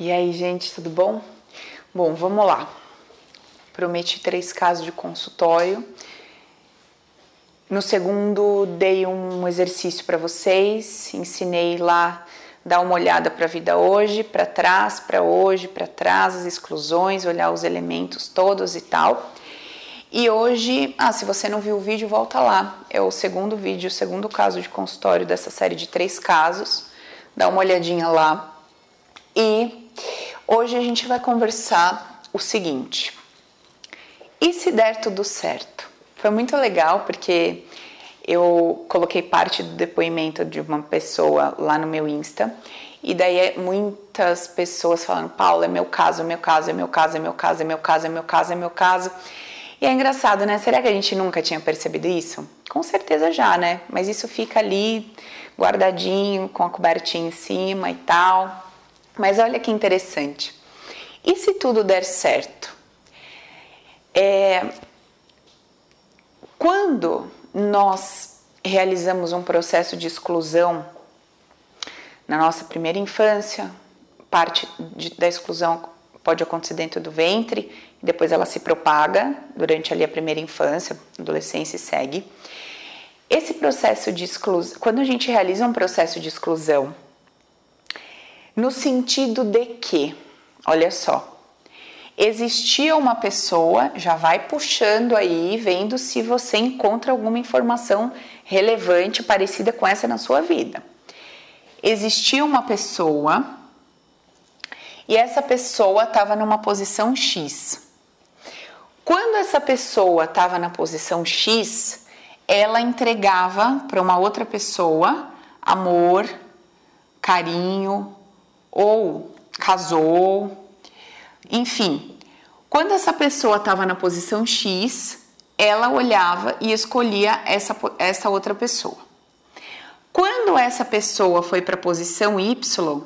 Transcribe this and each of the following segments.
E aí, gente, tudo bom? Bom, vamos lá. Prometi três casos de consultório. No segundo, dei um exercício para vocês, ensinei lá dar uma olhada para a vida hoje, para trás, para hoje, para trás, as exclusões, olhar os elementos todos e tal. E hoje, ah, se você não viu o vídeo, volta lá. É o segundo vídeo, o segundo caso de consultório dessa série de três casos. Dá uma olhadinha lá. E Hoje a gente vai conversar o seguinte: e se der tudo certo? Foi muito legal porque eu coloquei parte do depoimento de uma pessoa lá no meu Insta e daí muitas pessoas falando: Paula, é meu caso, é meu caso, é meu caso, é meu caso, é meu caso, é meu caso, é meu caso. E é engraçado, né? Será que a gente nunca tinha percebido isso? Com certeza já, né? Mas isso fica ali guardadinho, com a cobertinha em cima e tal. Mas olha que interessante. E se tudo der certo? É, quando nós realizamos um processo de exclusão na nossa primeira infância, parte de, da exclusão pode acontecer dentro do ventre, depois ela se propaga durante ali a primeira infância, adolescência e segue. Esse processo de exclusão, quando a gente realiza um processo de exclusão no sentido de que, olha só, existia uma pessoa, já vai puxando aí, vendo se você encontra alguma informação relevante parecida com essa na sua vida. Existia uma pessoa e essa pessoa estava numa posição X. Quando essa pessoa estava na posição X, ela entregava para uma outra pessoa amor, carinho, ou casou, enfim. Quando essa pessoa estava na posição X, ela olhava e escolhia essa, essa outra pessoa. Quando essa pessoa foi para a posição Y,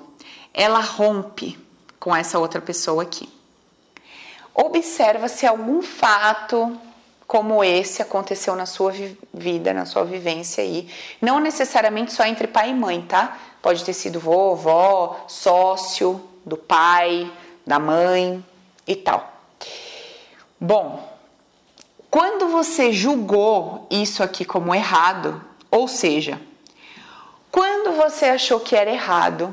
ela rompe com essa outra pessoa aqui. Observa se algum fato como esse aconteceu na sua vida, na sua vivência aí. Não necessariamente só entre pai e mãe, tá? Pode ter sido vovó, sócio do pai, da mãe e tal. Bom, quando você julgou isso aqui como errado, ou seja, quando você achou que era errado,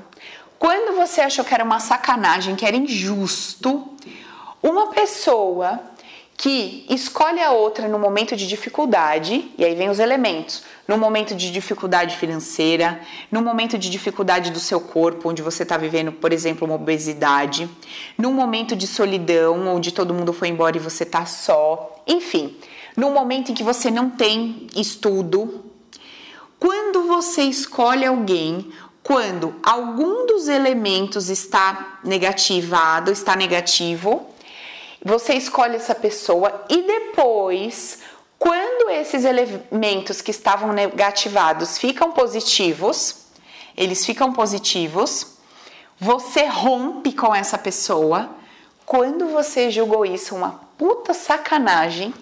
quando você achou que era uma sacanagem, que era injusto, uma pessoa que escolhe a outra no momento de dificuldade, e aí vem os elementos, no momento de dificuldade financeira, no momento de dificuldade do seu corpo, onde você está vivendo, por exemplo, uma obesidade, no momento de solidão, onde todo mundo foi embora e você está só, enfim, no momento em que você não tem estudo. Quando você escolhe alguém, quando algum dos elementos está negativado, está negativo, você escolhe essa pessoa e depois, quando esses elementos que estavam negativados ficam positivos, eles ficam positivos, você rompe com essa pessoa. Quando você julgou isso uma puta sacanagem,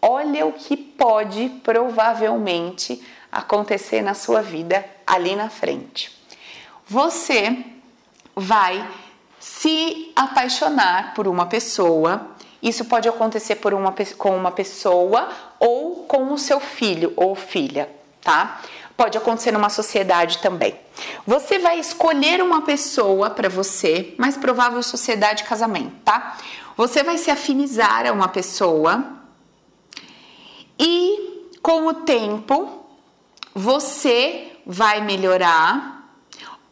olha o que pode provavelmente acontecer na sua vida ali na frente. Você vai se apaixonar por uma pessoa. Isso pode acontecer por uma, com uma pessoa ou com o seu filho ou filha, tá? Pode acontecer numa sociedade também. Você vai escolher uma pessoa para você, mais provável sociedade casamento, tá? Você vai se afinizar a uma pessoa e com o tempo você vai melhorar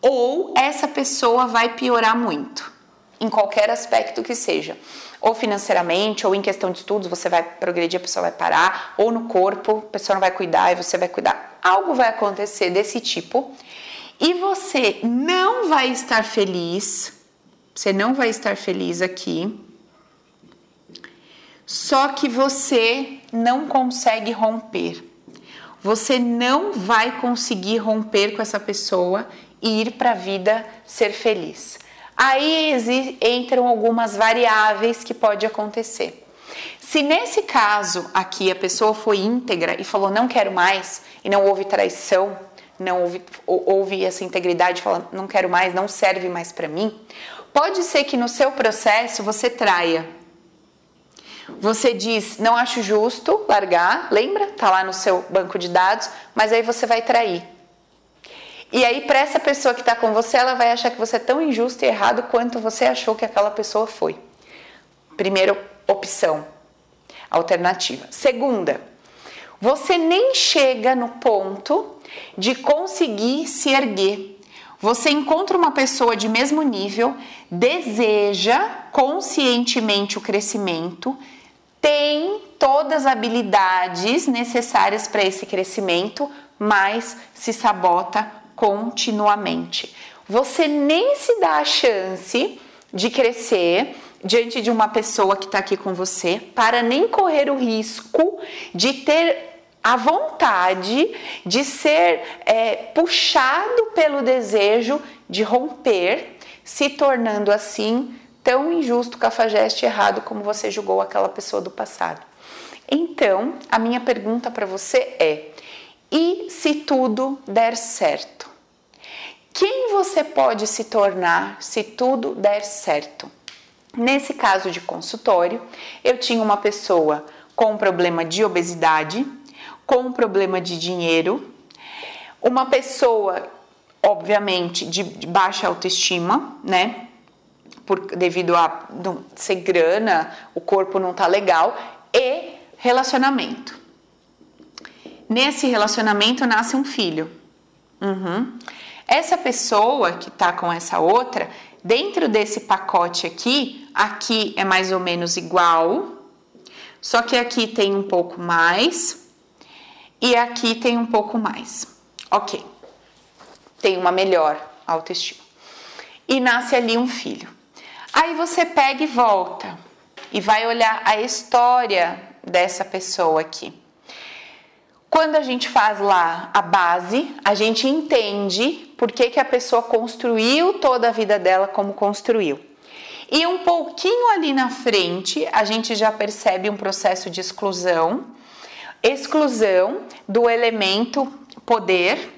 ou essa pessoa vai piorar muito, em qualquer aspecto que seja. Ou financeiramente, ou em questão de estudos, você vai progredir, a pessoa vai parar, ou no corpo, a pessoa não vai cuidar e você vai cuidar. Algo vai acontecer desse tipo e você não vai estar feliz, você não vai estar feliz aqui, só que você não consegue romper. Você não vai conseguir romper com essa pessoa ir para a vida ser feliz. Aí entram algumas variáveis que pode acontecer. Se nesse caso aqui a pessoa foi íntegra e falou não quero mais e não houve traição, não ouve, ouve essa integridade, fala, não quero mais, não serve mais para mim. Pode ser que no seu processo você traia. Você diz, não acho justo largar, lembra? Tá lá no seu banco de dados, mas aí você vai trair. E aí, para essa pessoa que está com você, ela vai achar que você é tão injusto e errado quanto você achou que aquela pessoa foi. Primeira opção, alternativa. Segunda, você nem chega no ponto de conseguir se erguer. Você encontra uma pessoa de mesmo nível, deseja conscientemente o crescimento, tem todas as habilidades necessárias para esse crescimento, mas se sabota continuamente. Você nem se dá a chance de crescer diante de uma pessoa que está aqui com você, para nem correr o risco de ter a vontade de ser é, puxado pelo desejo de romper, se tornando assim tão injusto, cafajeste errado como você julgou aquela pessoa do passado. Então, a minha pergunta para você é: e se tudo der certo? Quem você pode se tornar se tudo der certo? Nesse caso de consultório, eu tinha uma pessoa com problema de obesidade, com problema de dinheiro, uma pessoa, obviamente, de, baixa autoestima, né? Por, devido a não, ser grana, o corpo não tá legal, e relacionamento. Nesse relacionamento nasce um filho. Uhum. Essa pessoa que tá com essa outra, dentro desse pacote aqui, aqui é mais ou menos igual, só que aqui tem um pouco mais e aqui tem um pouco mais. Ok, tem uma melhor autoestima. E nasce ali um filho. Aí você pega e volta e vai olhar a história dessa pessoa aqui. Quando a gente faz lá a base, a gente entende por que, que a pessoa construiu toda a vida dela como construiu. E um pouquinho ali na frente, a gente já percebe um processo de exclusão exclusão do elemento poder,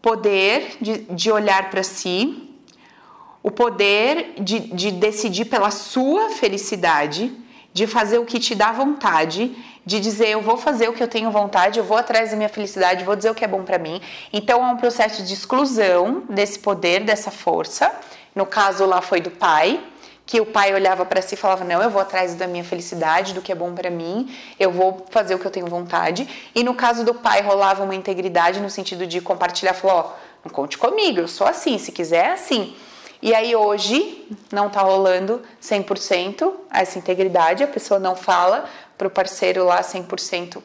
poder de, de olhar para si, o poder de, de decidir pela sua felicidade, de fazer o que te dá vontade de dizer eu vou fazer o que eu tenho vontade, eu vou atrás da minha felicidade, vou dizer o que é bom para mim. Então é um processo de exclusão desse poder, dessa força. No caso lá foi do pai, que o pai olhava para si e falava: "Não, eu vou atrás da minha felicidade, do que é bom para mim, eu vou fazer o que eu tenho vontade". E no caso do pai rolava uma integridade no sentido de compartilhar, falou: "Ó, não conte comigo, eu sou assim, se quiser é assim". E aí hoje não tá rolando 100% essa integridade, a pessoa não fala, para o parceiro lá 100%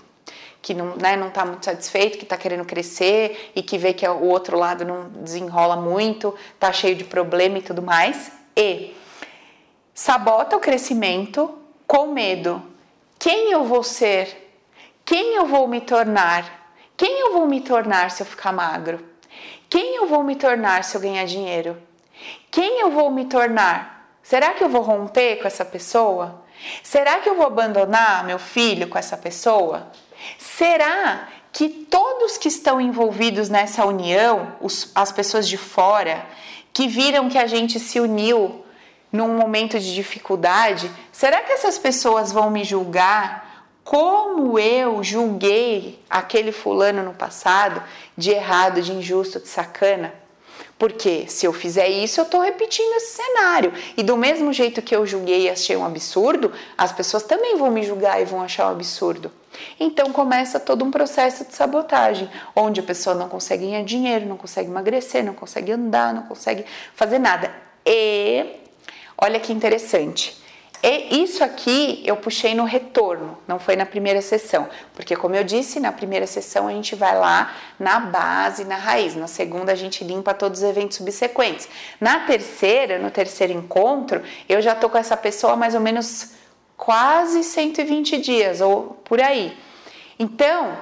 que não né, não tá muito satisfeito, que está querendo crescer e que vê que o outro lado não desenrola muito, está cheio de problema e tudo mais. E sabota o crescimento com medo. Quem eu vou ser? Quem eu vou me tornar? Quem eu vou me tornar se eu ficar magro? Quem eu vou me tornar se eu ganhar dinheiro? Quem eu vou me tornar? Será que eu vou romper com essa pessoa? Será que eu vou abandonar meu filho com essa pessoa? Será que todos que estão envolvidos nessa união, os, as pessoas de fora, que viram que a gente se uniu num momento de dificuldade, será que essas pessoas vão me julgar como eu julguei aquele fulano no passado de errado, de injusto, de sacana? Porque se eu fizer isso, eu estou repetindo esse cenário. E do mesmo jeito que eu julguei e achei um absurdo, as pessoas também vão me julgar e vão achar um absurdo. Então começa todo um processo de sabotagem, onde a pessoa não consegue ganhar dinheiro, não consegue emagrecer, não consegue andar, não consegue fazer nada. E olha que interessante. E isso aqui eu puxei no retorno, não foi na primeira sessão, porque como eu disse, na primeira sessão a gente vai lá na base, na raiz, na segunda a gente limpa todos os eventos subsequentes. Na terceira, no terceiro encontro, eu já tô com essa pessoa mais ou menos quase 120 dias ou por aí. Então,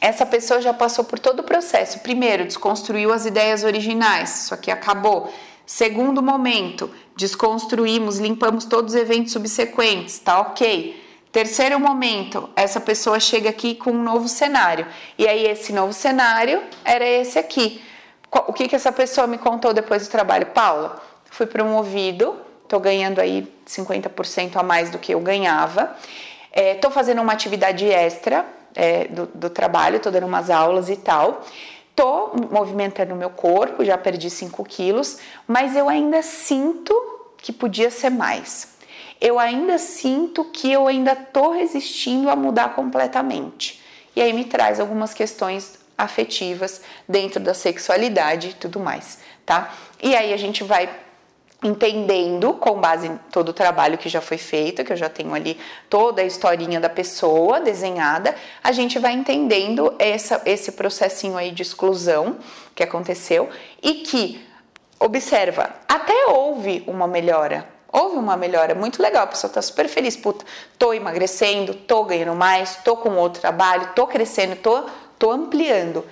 essa pessoa já passou por todo o processo. Primeiro, desconstruiu as ideias originais, isso aqui acabou. Segundo momento, desconstruímos, limpamos todos os eventos subsequentes, tá ok. Terceiro momento, essa pessoa chega aqui com um novo cenário. E aí, esse novo cenário era esse aqui. O que, que essa pessoa me contou depois do trabalho? Paula, fui promovido, estou ganhando aí 50% a mais do que eu ganhava. É, fazendo uma atividade extra é, do, do trabalho, estou dando umas aulas e tal. Estou movimentando o meu corpo, já perdi 5 quilos, mas eu ainda sinto que podia ser mais. Eu ainda sinto que eu ainda estou resistindo a mudar completamente. E aí me traz algumas questões afetivas dentro da sexualidade e tudo mais, tá? E aí a gente vai entendendo com base em todo o trabalho que já foi feito, que eu já tenho ali toda a historinha da pessoa desenhada, a gente vai entendendo essa, esse processinho aí de exclusão que aconteceu e que, observa, até houve uma melhora, houve uma melhora muito legal, a pessoa tá super feliz, puta, tô emagrecendo, tô ganhando mais, tô com outro trabalho, tô crescendo, tô, tô ampliando.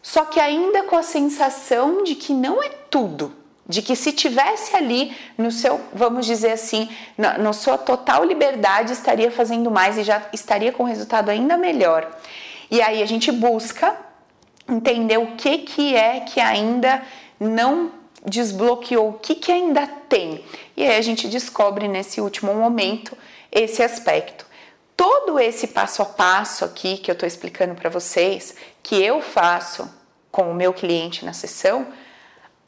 Só que ainda com a sensação de que não é tudo, de que se tivesse ali no seu, vamos dizer assim, na, na sua total liberdade, estaria fazendo mais e já estaria com resultado ainda melhor. E aí a gente busca entender o que que é que ainda não desbloqueou, o que que ainda tem. E aí a gente descobre nesse último momento esse aspecto. Todo esse passo a passo aqui que eu estou explicando para vocês, que eu faço com o meu cliente na sessão,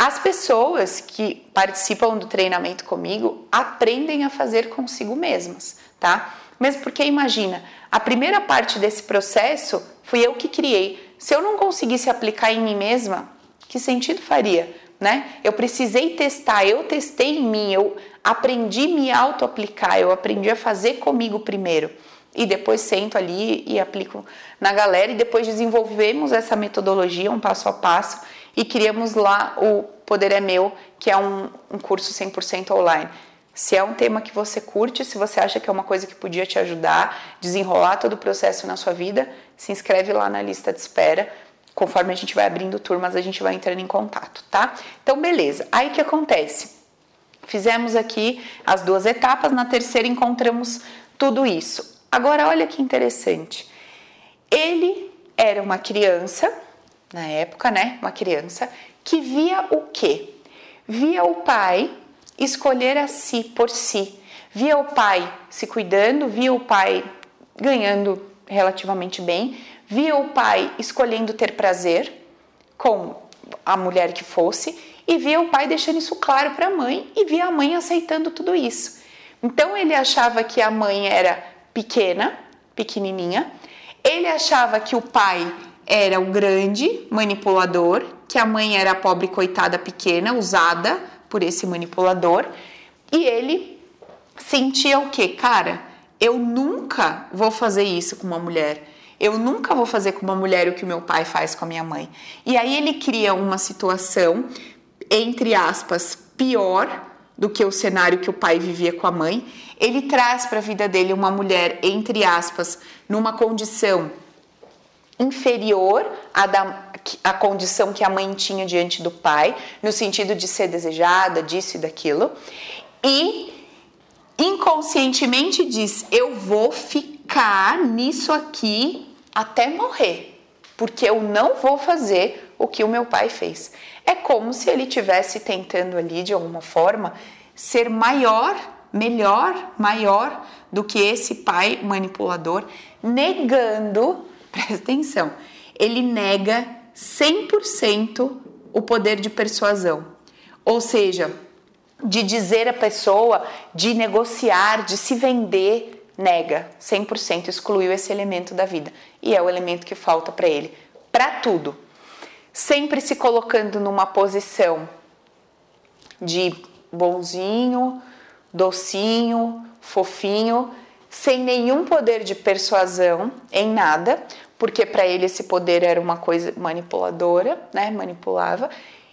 as pessoas que participam do treinamento comigo aprendem a fazer consigo mesmas, tá? Mesmo porque imagina, a primeira parte desse processo fui eu que criei. Se eu não conseguisse aplicar em mim mesma, que sentido faria, né? Eu precisei testar, eu testei em mim, eu aprendi a me auto-aplicar, eu aprendi a fazer comigo primeiro e depois sento ali e aplico na galera e depois desenvolvemos essa metodologia um passo a passo e criamos lá o Poder é Meu, que é um, um curso 100% online. Se é um tema que você curte, se você acha que é uma coisa que podia te ajudar, desenrolar todo o processo na sua vida, se inscreve lá na lista de espera. Conforme a gente vai abrindo turmas, a gente vai entrando em contato, tá? Então, beleza. Aí que acontece? Fizemos aqui as duas etapas, na terceira encontramos tudo isso. Agora, olha que interessante. Ele era uma criança na época, né? Uma criança que via o quê? Via o pai escolher a si por si. Via o pai se cuidando, via o pai ganhando relativamente bem, via o pai escolhendo ter prazer com a mulher que fosse e via o pai deixando isso claro para a mãe e via a mãe aceitando tudo isso. Então ele achava que a mãe era pequena, pequenininha, ele achava que o pai era o grande manipulador, que a mãe era a pobre coitada pequena, usada por esse manipulador, e ele sentia o que? Cara, eu nunca vou fazer isso com uma mulher. Eu nunca vou fazer com uma mulher o que o meu pai faz com a minha mãe. E aí ele cria uma situação, entre aspas, pior do que o cenário que o pai vivia com a mãe. Ele traz para a vida dele uma mulher, entre aspas, numa condição inferior à, da, à condição que a mãe tinha diante do pai, no sentido de ser desejada, disso e daquilo, e inconscientemente diz: Eu vou ficar nisso aqui até morrer, porque eu não vou fazer o que o meu pai fez. É como se ele tivesse tentando ali de alguma forma ser maior, melhor, maior do que esse pai manipulador, negando presta atenção, ele nega 100% o poder de persuasão. Ou seja, de dizer a pessoa, de negociar, de se vender, nega 100%, excluiu esse elemento da vida. E é o elemento que falta para ele, para tudo. Sempre se colocando numa posição de bonzinho, docinho, fofinho, sem nenhum poder de persuasão em nada, porque para ele esse poder era uma coisa manipuladora, né? Manipulava,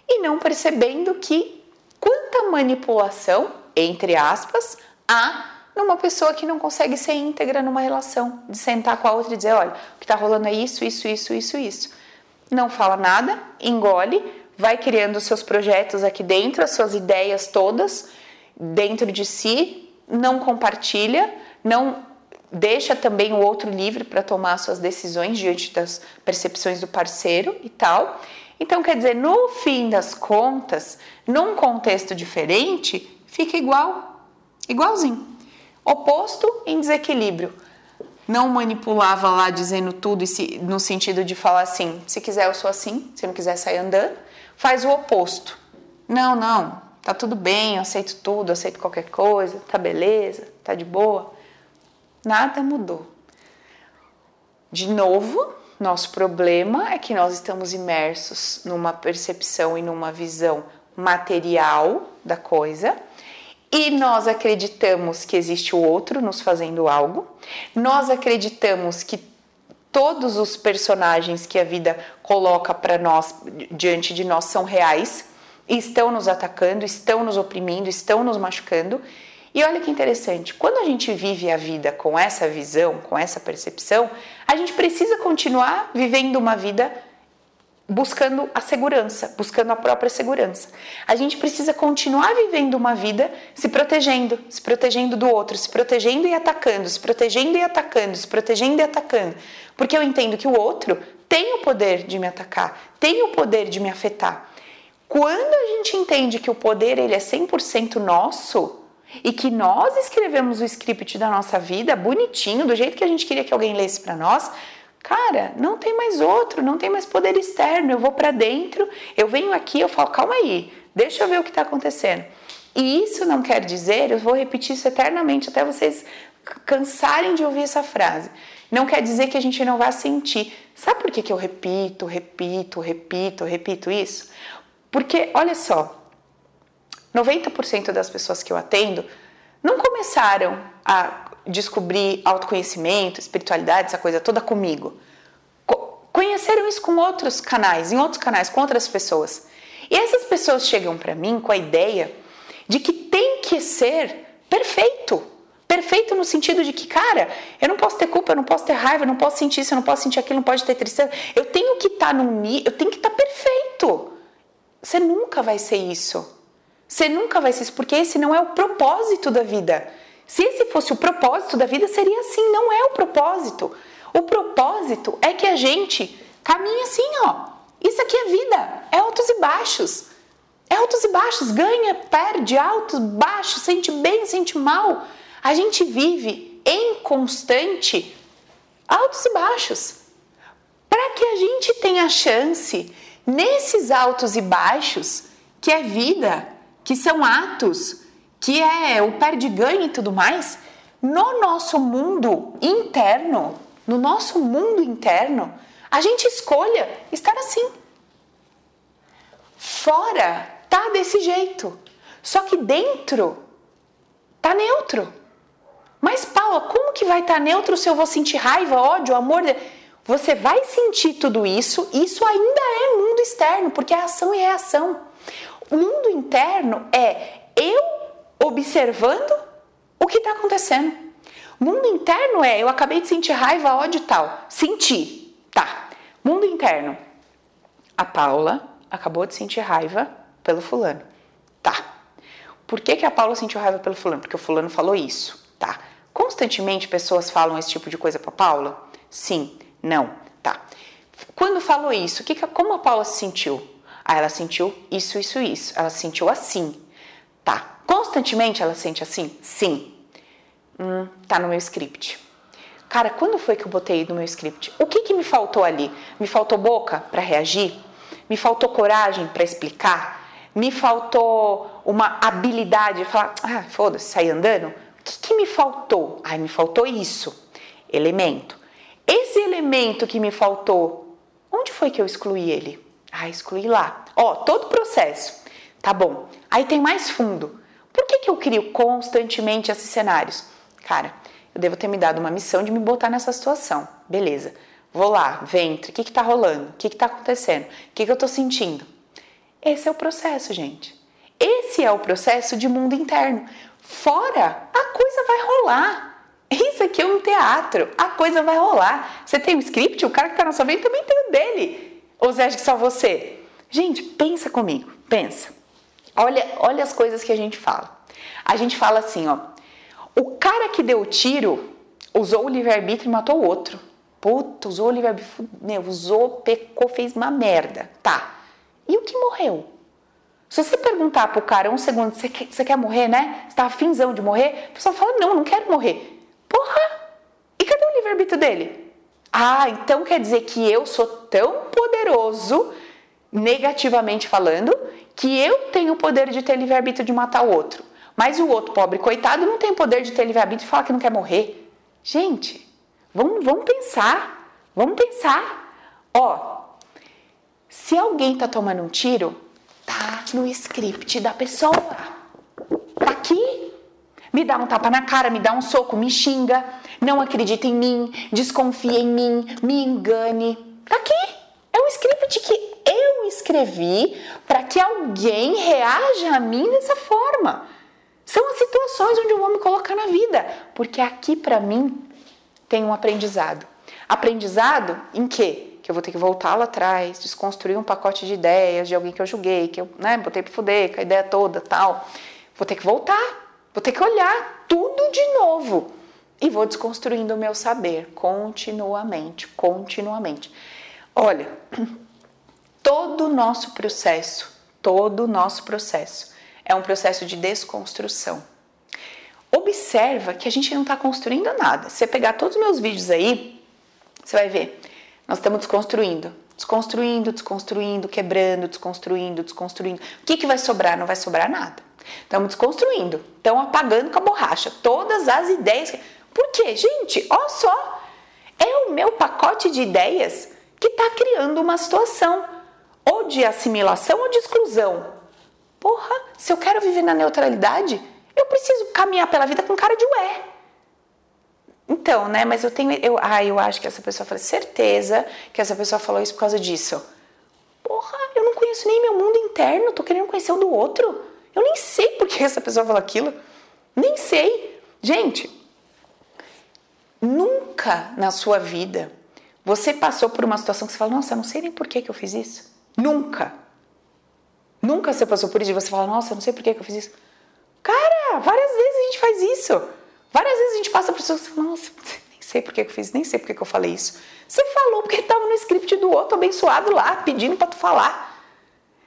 e não percebendo que quanta manipulação, entre aspas, há numa pessoa que não consegue ser íntegra numa relação, de sentar com a outra e dizer, olha, o que está rolando é isso, isso, isso, isso, isso. Não fala nada, engole, vai criando os seus projetos aqui dentro, as suas ideias todas dentro de si, não compartilha, não deixa também o outro livre para tomar suas decisões diante das percepções do parceiro e tal. Então, quer dizer, no fim das contas, num contexto diferente, fica igual, igualzinho. Oposto em desequilíbrio. Não manipulava lá dizendo tudo no sentido de falar assim: se quiser eu sou assim, se não quiser sair andando. Faz o oposto. Não, não, tá tudo bem, eu aceito tudo, eu aceito qualquer coisa, tá beleza, tá de boa. Nada mudou. De novo, nosso problema é que nós estamos imersos numa percepção e numa visão material da coisa e nós acreditamos que existe o outro nos fazendo algo, nós acreditamos que todos os personagens que a vida coloca para nós diante de nós são reais e estão nos atacando, estão nos oprimindo, estão nos machucando. E olha que interessante, quando a gente vive a vida com essa visão, com essa percepção, a gente precisa continuar vivendo uma vida buscando a segurança, buscando a própria segurança. A gente precisa continuar vivendo uma vida se protegendo, se protegendo do outro, se protegendo e atacando, se protegendo e atacando, se protegendo e atacando. Porque eu entendo que o outro tem o poder de me atacar, tem o poder de me afetar. Quando a gente entende que o poder ele é 100% nosso, e que nós escrevemos o script da nossa vida bonitinho, do jeito que a gente queria que alguém lesse para nós, Cara, não tem mais outro, não tem mais poder externo. Eu vou para dentro, eu venho aqui, eu falo, calma aí, deixa eu ver o que está acontecendo. E isso não quer dizer, eu vou repetir isso eternamente até vocês cansarem de ouvir essa frase. Não quer dizer que a gente não vai sentir. Sabe por que, que eu repito, repito, repito, repito isso? Porque, olha só, 90% das pessoas que eu atendo não começaram a descobrir autoconhecimento, espiritualidade, essa coisa toda comigo. Conheceram isso com outros canais, em outros canais, com outras pessoas. E essas pessoas chegam para mim com a ideia de que tem que ser perfeito. Perfeito no sentido de que, cara, eu não posso ter culpa, eu não posso ter raiva, eu não posso sentir isso, eu não posso sentir aquilo, não pode ter tristeza. Eu tenho que estar tá num eu tenho que estar tá perfeito. Você nunca vai ser isso. Você nunca vai ser isso, porque esse não é o propósito da vida. Se esse fosse o propósito da vida, seria assim, não é o propósito. O propósito é que a gente caminhe assim, ó. Isso aqui é vida, é altos e baixos. É altos e baixos, ganha, perde, altos, baixos, sente bem, sente mal. A gente vive em constante altos e baixos. Para que a gente tenha chance nesses altos e baixos, que é vida, que são atos que é o perde-ganho e tudo mais, no nosso mundo interno, no nosso mundo interno, a gente escolha estar assim. Fora tá desse jeito, só que dentro tá neutro. Mas Paula, como que vai estar tá neutro se eu vou sentir raiva, ódio, amor? Você vai sentir tudo isso, isso ainda é mundo externo, porque é ação e reação. Mundo interno é eu observando o que está acontecendo. Mundo interno é eu acabei de sentir raiva, ódio e tal. Senti. Tá. Mundo interno. A Paula acabou de sentir raiva pelo fulano. Tá. Por que, que a Paula sentiu raiva pelo fulano? Porque o fulano falou isso. Tá. Constantemente pessoas falam esse tipo de coisa para Paula? Sim. Não. Tá. Quando falou isso, que, como a Paula se sentiu? Ah, ela sentiu isso, isso, isso. Ela se sentiu assim. Tá. Constantemente ela sente assim? Sim. Hum, tá no meu script. Cara, quando foi que eu botei no meu script? O que, que me faltou ali? Me faltou boca para reagir? Me faltou coragem para explicar? Me faltou uma habilidade de falar, ah, foda-se, sair andando? O que, que me faltou? Ai, me faltou isso. Elemento. Esse elemento que me faltou, onde foi que eu excluí ele? Ah, excluí lá. Ó, todo o processo. Tá bom. Aí tem mais fundo. Por que, que eu crio constantemente esses cenários? Cara, eu devo ter me dado uma missão de me botar nessa situação. Beleza. Vou lá, ventre, o que está rolando? O que está acontecendo? O que, que eu estou sentindo? Esse é o processo, gente. Esse é o processo de mundo interno. Fora, a coisa vai rolar. Isso aqui é um teatro. A coisa vai rolar. Você tem um script, o cara que está na sua frente também tem o dele. Ou você acha que só você? Gente, pensa comigo. Pensa. Olha, olha as coisas que a gente fala. A gente fala assim, ó. O cara que deu o tiro, usou o livre-arbítrio e matou o outro. Puta, usou o livre-arbítrio, usou, pecou, fez uma merda. Tá. E o que morreu? Se você perguntar pro cara um segundo, você quer, quer morrer, né? Você tá afinzão de morrer? A pessoa fala, não, não quero morrer. Porra! E cadê o livre-arbítrio dele? Ah, então quer dizer que eu sou tão poderoso, negativamente falando, que eu tenho o poder de ter livre-arbítrio de matar o outro. Mas o outro, pobre coitado, não tem poder de ter livre-arbítrio e falar que não quer morrer. Gente, vamos, vamos pensar. Vamos pensar. Ó, se alguém tá tomando um tiro, tá no script da pessoa. Tá aqui. Me dá um tapa na cara, me dá um soco, me xinga, não acredita em mim, desconfia em mim, me engane. Tá aqui. É um script que eu escrevi para que alguém reaja a mim dessa forma. São as situações onde eu vou me colocar na vida, porque aqui para mim tem um aprendizado. Aprendizado em quê? Que eu vou ter que voltar lá atrás, desconstruir um pacote de ideias de alguém que eu julguei, que eu né, botei para fuder com a ideia toda tal. Vou ter que voltar, vou ter que olhar tudo de novo e vou desconstruindo o meu saber continuamente, continuamente. Olha, todo o nosso processo, todo o nosso processo é um processo de desconstrução. Observa que a gente não está construindo nada. Se você pegar todos os meus vídeos aí, você vai ver. Nós estamos desconstruindo, desconstruindo, desconstruindo, quebrando, desconstruindo, desconstruindo. O que, que vai sobrar? Não vai sobrar nada. Estamos desconstruindo, estão apagando com a borracha todas as ideias. Por quê? Gente, olha só. É o meu pacote de ideias que está criando uma situação ou de assimilação ou de exclusão. Porra, se eu quero viver na neutralidade, eu preciso caminhar pela vida com cara de ué. Então, né, mas eu tenho, eu, ah, eu acho que essa pessoa falou, certeza que essa pessoa falou isso por causa disso. Porra, eu não conheço nem meu mundo interno, tô querendo conhecer o do outro. Eu nem sei por que essa pessoa falou aquilo. Nem sei. Gente, nunca na sua vida você passou por uma situação que você fala, nossa, não sei nem por que, que eu fiz isso. Nunca. Nunca você passou por isso e você fala, nossa, não sei por que, que eu fiz isso. Cara, várias vezes a gente faz isso. Várias vezes a gente passa por pessoas e fala, nossa, nem sei por que, que eu fiz, nem sei por que, que eu falei isso. Você falou porque estava no script do outro abençoado lá, pedindo para tu falar.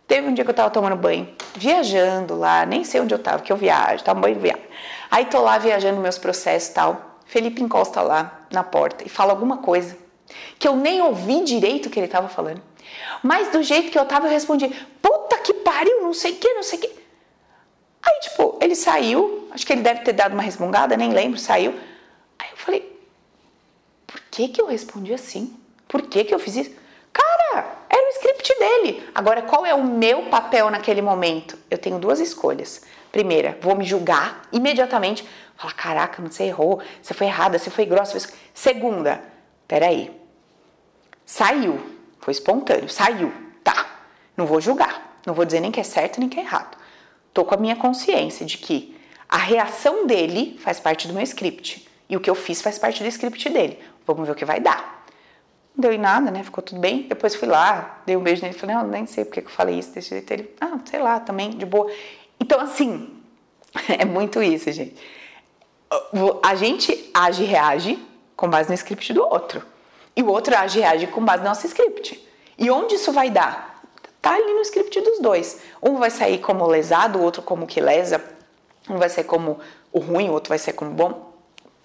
Teve um dia que eu tava tomando banho, viajando lá, nem sei onde eu tava, que eu viajo, tava banho viagem. Aí tô lá viajando meus processos e tal. Felipe encosta lá na porta e fala alguma coisa que eu nem ouvi direito o que ele tava falando. Mas do jeito que eu tava, eu respondi: puta que pariu, não sei o que, não sei o que. Aí, tipo, ele saiu, acho que ele deve ter dado uma resmungada, nem lembro, saiu. Aí eu falei: por que que eu respondi assim? Por que que eu fiz isso? Cara, era o script dele. Agora, qual é o meu papel naquele momento? Eu tenho duas escolhas. Primeira, vou me julgar imediatamente. Falar, caraca, você errou, você foi errada, você foi grossa. Segunda, peraí. Saiu, foi espontâneo, saiu, tá. Não vou julgar, não vou dizer nem que é certo nem que é errado. Tô com a minha consciência de que a reação dele faz parte do meu script e o que eu fiz faz parte do script dele. Vamos ver o que vai dar. Não deu em nada, né? Ficou tudo bem. Depois fui lá, dei um beijo nele falei, não, nem sei porque que eu falei isso desse jeito. Ele, ah, sei lá, também, de boa. Então, assim, é muito isso, gente. A gente age e reage com base no script do outro. E o outro age e reage com base no nosso script. E onde isso vai dar? Tá ali no script dos dois. Um vai sair como lesado, o outro como que lesa. Um vai ser como o ruim, o outro vai ser como bom.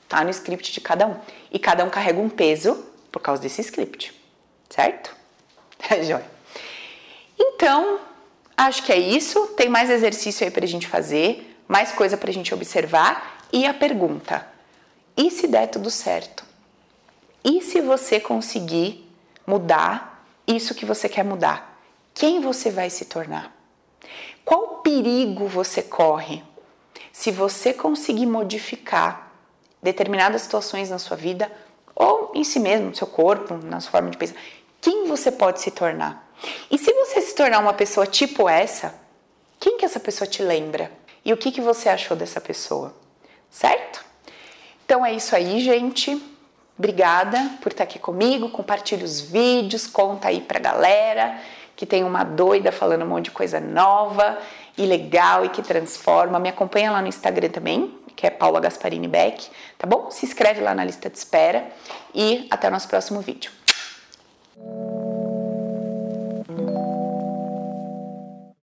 Tá no script de cada um. E cada um carrega um peso por causa desse script. Certo? É jóia. Então, acho que é isso. Tem mais exercício aí pra gente fazer, mais coisa pra gente observar. E a pergunta: e se der tudo certo? E se você conseguir mudar isso que você quer mudar? Quem você vai se tornar? Qual perigo você corre se você conseguir modificar determinadas situações na sua vida ou em si mesmo, no seu corpo, na sua forma de pensar? Quem você pode se tornar? E se você se tornar uma pessoa tipo essa, quem que essa pessoa te lembra? E o que, que você achou dessa pessoa? Certo? Então é isso aí, gente. Obrigada por estar aqui comigo. Compartilhe os vídeos, conta aí pra galera que tem uma doida falando um monte de coisa nova e legal e que transforma. Me acompanha lá no Instagram também, que é Paula Gasparini Beck, tá bom? Se inscreve lá na lista de espera e até o nosso próximo vídeo.